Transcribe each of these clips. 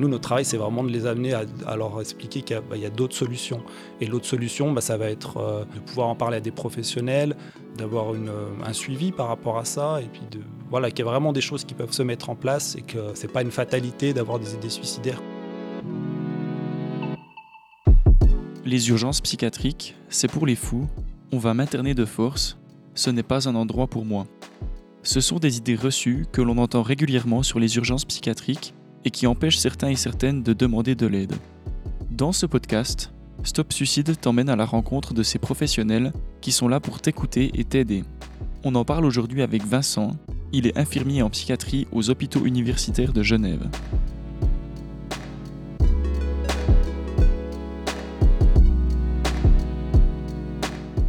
Nous, notre travail, c'est vraiment de les amener à, leur expliquer qu'il y a, bah, d'autres solutions. Et l'autre solution, bah, ça va être euh, de pouvoir en parler à des professionnels, d'avoir un suivi par rapport à ça, et puis de, voilà, qu'il y a vraiment des choses qui peuvent se mettre en place et que ce n'est pas une fatalité d'avoir des idées suicidaires. Les urgences psychiatriques, c'est pour les fous. On va m'interner de force. Ce n'est pas un endroit pour moi. Ce sont des idées reçues que l'on entend régulièrement sur les urgences psychiatriques et qui empêchent certains et certaines de demander de l'aide. Dans ce podcast, Stop Suicide t'emmène à la rencontre de ces professionnels qui sont là pour t'écouter et t'aider. On en parle aujourd'hui avec Vincent, il est infirmier en psychiatrie aux hôpitaux universitaires de Genève.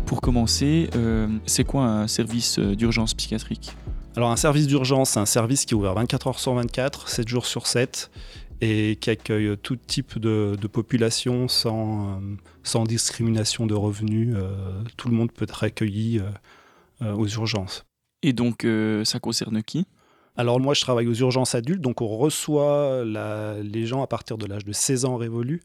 Pour commencer, euh, c'est quoi un service euh, d'urgence psychiatrique? Alors un service d'urgence, c'est un service qui est ouvert 24 heures sur 24, 7 jours sur 7, et qui accueille tout type de, population sans, euh, sans, discrimination de revenus. Euh, tout le monde peut être accueilli euh, aux urgences. Et donc ça concerne qui? Alors moi je travaille aux urgences adultes, donc on reçoit les gens à partir de l'âge de 16 ans révolu,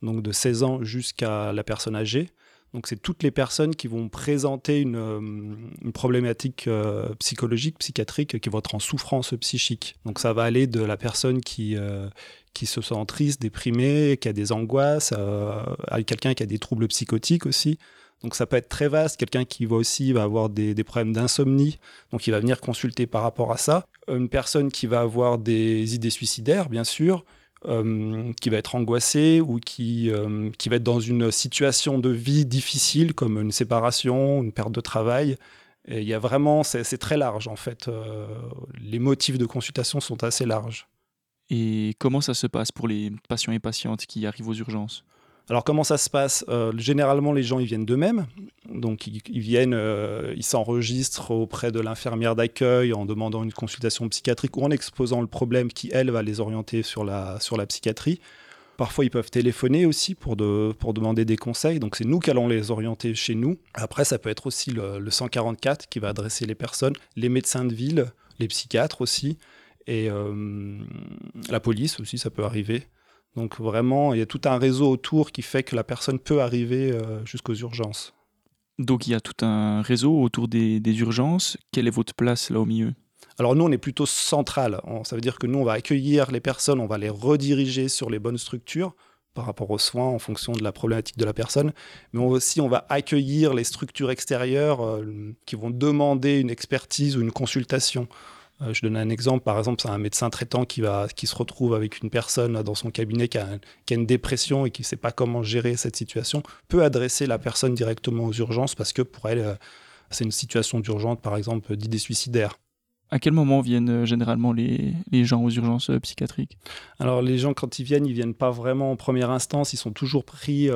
donc de 16 ans jusqu'à la personne âgée. Donc c'est toutes les personnes qui vont présenter une, euh, problématique euh, psychologique, psychiatrique, qui vont être en souffrance psychique. Donc ça va aller de la personne qui, euh, qui se sent triste, déprimée, qui a des angoisses, à quelqu'un qui a des troubles psychotiques aussi. Donc ça peut être très vaste. Quelqu'un qui va aussi va avoir des, des problèmes d'insomnie, donc il va venir consulter par rapport à ça. Une personne qui va avoir des idées suicidaires, bien sûr euh, qui va être angoissé ou qui, euh, qui va être dans une situation de vie difficile comme une séparation, une perte de travail. Et il y a vraiment, c'est très large en fait. Euh, les motifs de consultation sont assez larges. Et comment ça se passe pour les patients et patientes qui arrivent aux urgences? Alors comment ça se passe? Euh, Généralement, les gens ils viennent d'eux-mêmes, donc ils, viennent, euh, ils s'enregistrent auprès de l'infirmière d'accueil en demandant une consultation psychiatrique ou en exposant le problème qui elle va les orienter sur la sur la psychiatrie. Parfois, ils peuvent téléphoner aussi pour, de, pour demander des conseils. Donc, c'est nous qui allons les orienter chez nous. Après, ça peut être aussi le, le 144 qui va adresser les personnes, les médecins de ville, les psychiatres aussi, et euh, la police aussi, ça peut arriver. Donc vraiment, il y a tout un réseau autour qui fait que la personne peut arriver euh, jusqu'aux urgences. Donc il y a tout un réseau autour des, urgences. Quelle est votre place là au milieu? Alors nous, on est plutôt central. Ça veut dire que nous, on va accueillir les personnes, on va les rediriger sur les bonnes structures par rapport aux soins en fonction de la problématique de la personne. Mais aussi, on va accueillir les structures extérieures euh, qui vont demander une expertise ou une consultation. Euh, je donne un exemple, par exemple, c'est un médecin traitant qui, va, qui se retrouve avec une personne dans son cabinet qui a, une dépression et qui ne sait pas comment gérer cette situation, peut adresser la personne directement aux urgences parce que pour elle, euh, c'est une situation d'urgence, par exemple, d'idées suicidaires. À quel moment viennent euh, généralement les, gens aux urgences psychiatriques? Alors les gens, quand ils viennent, ils viennent pas vraiment en première instance, ils sont toujours pris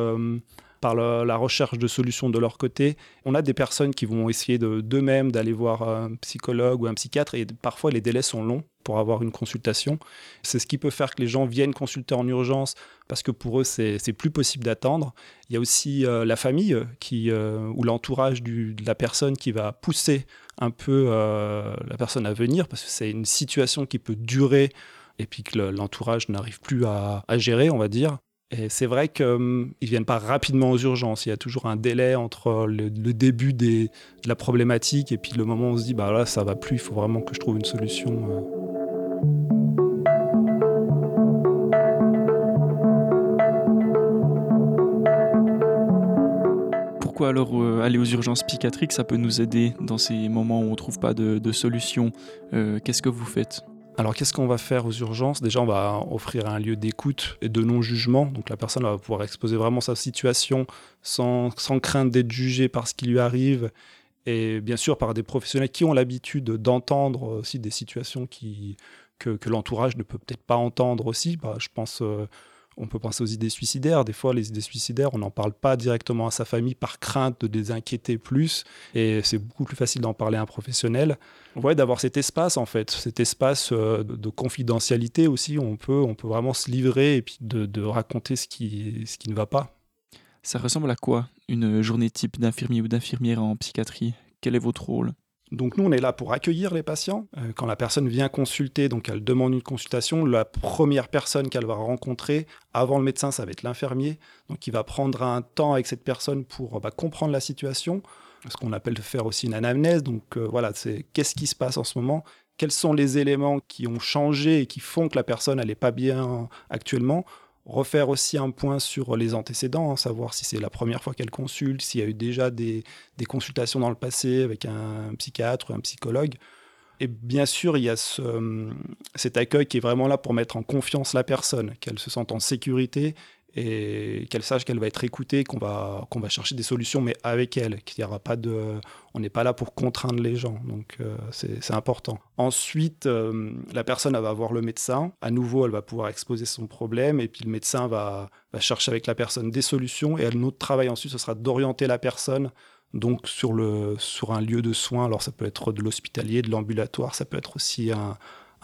par la recherche de solutions de leur côté. On a des personnes qui vont essayer d'eux-mêmes d'aller voir un psychologue ou un psychiatre et parfois les délais sont longs pour avoir une consultation. C'est ce qui peut faire que les gens viennent consulter en urgence parce que pour eux, c'est plus possible d'attendre. Il y a aussi euh, la famille qui, euh, ou l'entourage de la personne qui va pousser un peu euh, la personne à venir parce que c'est une situation qui peut durer et puis que l'entourage n'arrive plus à, gérer, on va dire. C'est vrai qu'ils hum, ne viennent pas rapidement aux urgences. Il y a toujours un délai entre le, début de la problématique et puis le moment où on se dit bah là ça va plus, il faut vraiment que je trouve une solution. Euh. Pourquoi alors euh, aller aux urgences psychiatriques Ça peut nous aider dans ces moments où on ne trouve pas de, solution? Euh, qu'est-ce que vous faites? Alors qu'est-ce qu'on va faire aux urgences? Déjà, on va offrir un lieu d'écoute et de non-jugement. Donc la personne va pouvoir exposer vraiment sa situation sans, sans crainte d'être jugée par ce qui lui arrive. Et bien sûr par des professionnels qui ont l'habitude d'entendre aussi des situations que l'entourage ne peut peut-être pas entendre aussi. Bah, je pense euh, on peut penser aux idées suicidaires. Des fois, les idées suicidaires, on n'en parle pas directement à sa famille par crainte de les inquiéter plus. Et c'est beaucoup plus facile d'en parler à un professionnel. Ouais, d'avoir cet espace, en fait, cet espace euh, de confidentialité aussi, où on peut, on peut vraiment se livrer et puis de, raconter ce qui, ce qui ne va pas. Ça ressemble à quoi une journée type d'infirmier ou d'infirmière en psychiatrie? Quel est votre rôle? Donc nous, on est là pour accueillir les patients. Euh, quand la personne vient consulter, donc elle demande une consultation, la première personne qu'elle va rencontrer avant le médecin, ça va être l'infirmier. Donc il va prendre un temps avec cette personne pour bah, comprendre la situation, ce qu'on appelle faire aussi une anamnèse. Donc euh, voilà, c'est qu'est-ce qui se passe en ce moment? Quels sont les éléments qui ont changé et qui font que la personne n'est pas bien actuellement? Refaire aussi un point sur les antécédents, hein, savoir si c'est la première fois qu'elle consulte, s'il y a eu déjà des, consultations dans le passé avec un psychiatre ou un psychologue. Et bien sûr, il y a ce, cet accueil qui est vraiment là pour mettre en confiance la personne, qu'elle se sente en sécurité et qu'elle sache qu'elle va être écoutée, qu'on va, qu'on va chercher des solutions, mais avec elle, qu'il y aura pas de, on n'est pas là pour contraindre les gens, donc euh, c'est important. Ensuite, euh, la personne va voir le médecin, à nouveau elle va pouvoir exposer son problème, et puis le médecin va, va chercher avec la personne des solutions, et notre travail ensuite, ce sera d'orienter la personne donc sur, le, sur un lieu de soins, alors ça peut être de l'hospitalier, de l'ambulatoire, ça peut être aussi un,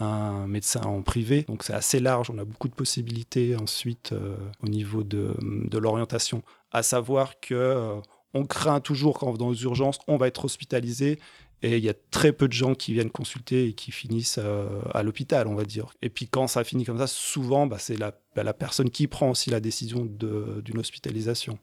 un médecin en privé. Donc c'est assez large, on a beaucoup de possibilités ensuite euh, au niveau de, de l'orientation. À savoir que euh, on craint toujours quand dans les urgences, on va être hospitalisé. Et il y a très peu de gens qui viennent consulter et qui finissent euh, à l'hôpital, on va dire. Et puis quand ça finit comme ça, souvent, bah, c'est la, bah, la personne qui prend aussi la décision d'une hospitalisation.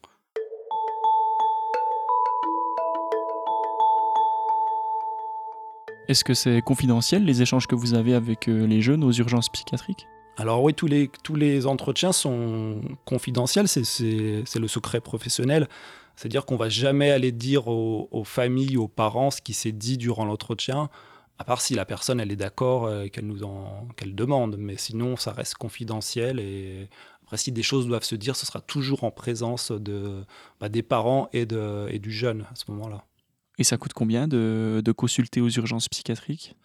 Est-ce que c'est confidentiel les échanges que vous avez avec euh, les jeunes aux urgences psychiatriques? Alors oui, tous les, tous les entretiens sont confidentiels, c'est le secret professionnel. C'est-à-dire qu'on va jamais aller dire aux, familles, aux parents ce qui s'est dit durant l'entretien, à part si la personne elle est d'accord euh, qu'elle nous en demande. Mais sinon, ça reste confidentiel. Et après, si des choses doivent se dire, ce sera toujours en présence de, bah, des parents et, de, et du jeune à ce moment-là. Et ça coûte combien de, consulter aux urgences psychiatriques?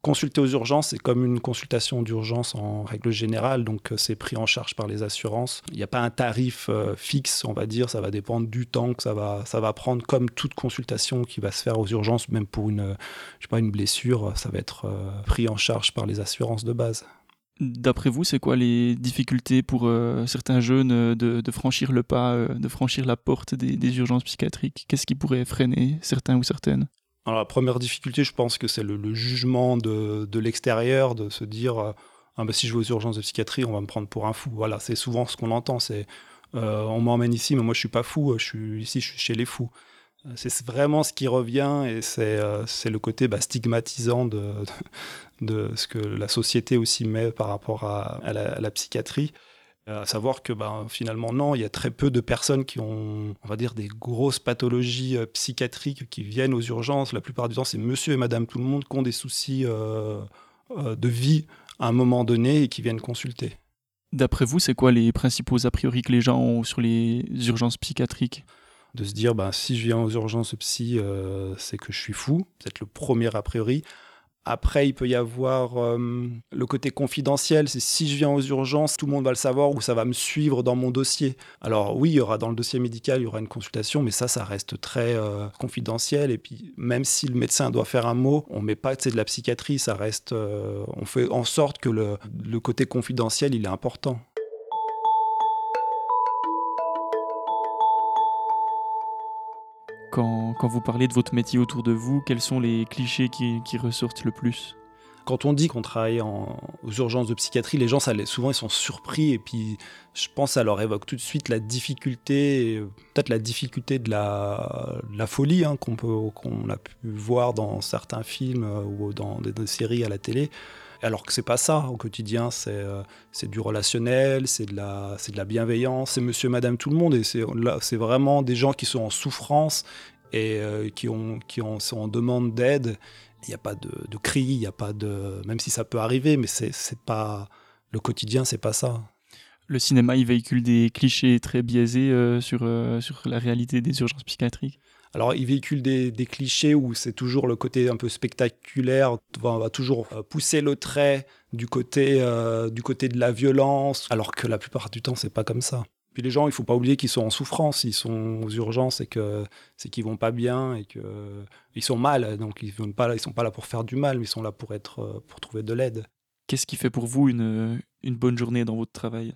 Consulter aux urgences, c'est comme une consultation d'urgence en règle générale, donc euh, c'est pris en charge par les assurances. Il n'y a pas un tarif euh, fixe, on va dire, ça va dépendre du temps que ça va, prendre, comme toute consultation qui va se faire aux urgences, même pour une blessure, ça va être euh, pris en charge par les assurances de base. D'après vous, c'est quoi les difficultés pour euh, certains jeunes euh, de, franchir le pas, euh, de franchir la porte des, urgences psychiatriques? Qu'est-ce qui pourrait freiner certains ou certaines? Alors, la première difficulté, je pense que c'est le, jugement de, l'extérieur, de se dire ah, bah, si je vais aux urgences de psychiatrie, on va me prendre pour un fou. Voilà, c'est souvent ce qu'on entend c'est on m'emmène ici, mais moi je suis pas fou, je suis ici, je suis chez les fous. C'est vraiment ce qui revient et c'est le côté bah, stigmatisant de, de ce que la société aussi met par rapport à, la, psychiatrie. À savoir que ben, finalement, non, il y a très peu de personnes qui ont, on va dire, des grosses pathologies euh, psychiatriques qui viennent aux urgences. La plupart du temps, c'est monsieur et madame tout le monde qui ont des soucis euh, euh, de vie à un moment donné et qui viennent consulter. D'après vous, c'est quoi les principaux a priori que les gens ont sur les urgences psychiatriques? De se dire ben, si je viens aux urgences psy, c'est que je suis fou. C'est le premier a priori. Après, il peut y avoir euh, le côté confidentiel, c'est si je viens aux urgences, tout le monde va le savoir ou ça va me suivre dans mon dossier. Alors oui, il y aura dans le dossier médical, il y aura une consultation, mais ça, ça reste très euh, confidentiel. Et puis, même si le médecin doit faire un mot, on met pas de la psychiatrie, ça reste, euh, on fait en sorte que le, le côté confidentiel, il est important. Quand, vous parlez de votre métier autour de vous, quels sont les clichés qui, ressortent le plus? Quand on dit qu'on travaille aux urgences de psychiatrie, les gens, souvent, ils sont surpris. Et puis, je pense, ça leur évoque tout de suite la difficulté, peut-être la difficulté de la, folie hein, qu'on qu'on a pu voir dans certains films euh, ou dans des, séries à la télé. Alors que c'est pas ça au quotidien, c'est euh, du relationnel, c'est de, la, de la bienveillance, c'est monsieur, madame, tout le monde. Et c'est vraiment des gens qui sont en souffrance et euh, qui, ont, qui ont, sont en demande d'aide. Il n'y a pas de, de cri, il n'y a pas de. Même si ça peut arriver, mais c'est pas. Le quotidien, c'est pas ça. Le cinéma, il véhicule des clichés très biaisés euh, sur, sur la réalité des urgences psychiatriques. Alors, il véhicule des, clichés où c'est toujours le côté un peu spectaculaire. On va toujours euh, pousser le trait du côté, euh, du côté de la violence, alors que la plupart du temps, c'est pas comme ça. Puis les gens, il faut pas oublier qu'ils sont en souffrance, ils sont aux urgences et que c'est qu'ils vont pas bien et que ils sont mal. Donc ils ne sont pas là pour faire du mal, mais ils sont là pour être, euh, pour trouver de l'aide. Qu'est-ce qui fait pour vous une, une bonne journée dans votre travail?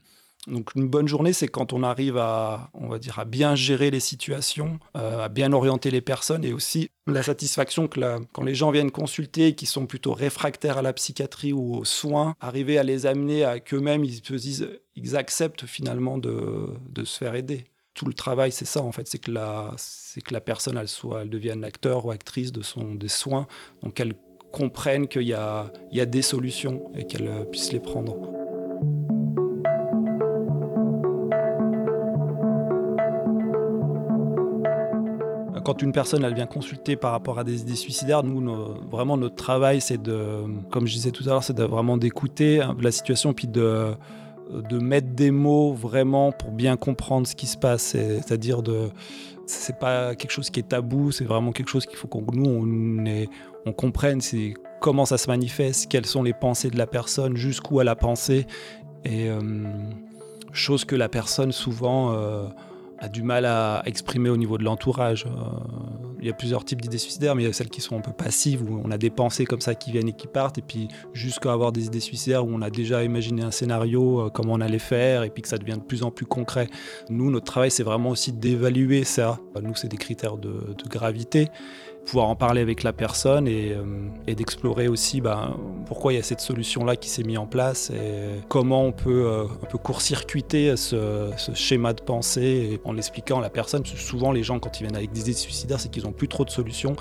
Donc une bonne journée, c'est quand on arrive à, on va dire, à bien gérer les situations, euh, à bien orienter les personnes et aussi la satisfaction que quand les gens viennent consulter qui sont plutôt réfractaires à la psychiatrie ou aux soins, arriver à les amener à qu'eux-mêmes ils acceptent finalement de, se faire aider. Tout le travail, c'est ça en fait, c'est que la, personne, elle soit, elle devienne acteur ou actrice de son des soins, donc qu'elle comprenne qu'il y a, y a des solutions et qu'elle puisse les prendre. Quand une personne elle vient consulter par rapport à des idées suicidaires, nous vraiment notre travail c'est de, comme je disais tout à l'heure, c'est vraiment d'écouter la situation puis de mettre des mots vraiment pour bien comprendre ce qui se passe. C'est-à-dire de, c'est pas quelque chose qui est tabou, c'est vraiment quelque chose qu'il faut qu'on nous on, comprenne, comment ça se manifeste, quelles sont les pensées de la personne, jusqu'où elle a pensé, et euh, chose que la personne souvent euh, a du mal à exprimer au niveau de l'entourage. Euh, il y a plusieurs types d'idées suicidaires, mais il y a celles qui sont un peu passives, où on a des pensées comme ça qui viennent et qui partent, et puis jusqu'à avoir des idées suicidaires où on a déjà imaginé un scénario, euh, comment on allait faire, et puis que ça devient de plus en plus concret. Nous, notre travail, c'est vraiment aussi d'évaluer ça. Nous, c'est des critères de, de gravité pouvoir en parler avec la personne et, euh, d'explorer aussi ben, pourquoi il y a cette solution-là qui s'est mise en place et comment on peut euh, un peu court-circuiter ce, schéma de pensée en l'expliquant à la personne. souvent, les gens, quand ils viennent avec des idées suicidaires, c'est qu'ils n'ont plus trop de solutions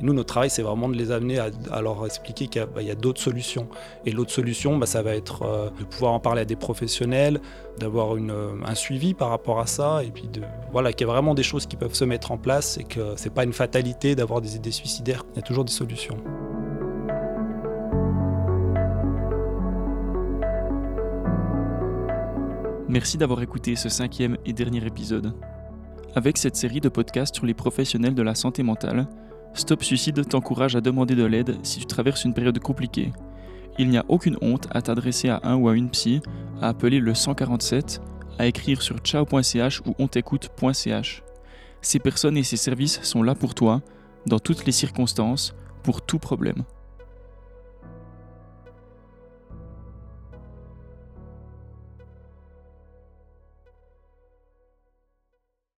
nous, notre travail, c'est vraiment de les amener à, leur expliquer qu'il y a, bah, d'autres solutions. Et l'autre solution, bah, ça va être euh, de pouvoir en parler à des professionnels, d'avoir euh, un suivi par rapport à ça, et puis de, voilà, qu'il y a vraiment des choses qui peuvent se mettre en place et que ce n'est pas une fatalité d'avoir des idées suicidaires. Il y a toujours des solutions. Merci d'avoir écouté ce cinquième et dernier épisode. Avec cette série de podcasts sur les professionnels de la santé mentale, Stop Suicide t'encourage à demander de l'aide si tu traverses une période compliquée. Il n'y a aucune honte à t'adresser à un ou à une psy, à appeler le 147, à écrire sur ciao.ch ou ontécoute.ch. Ces personnes et ces services sont là pour toi, dans toutes les circonstances, pour tout problème.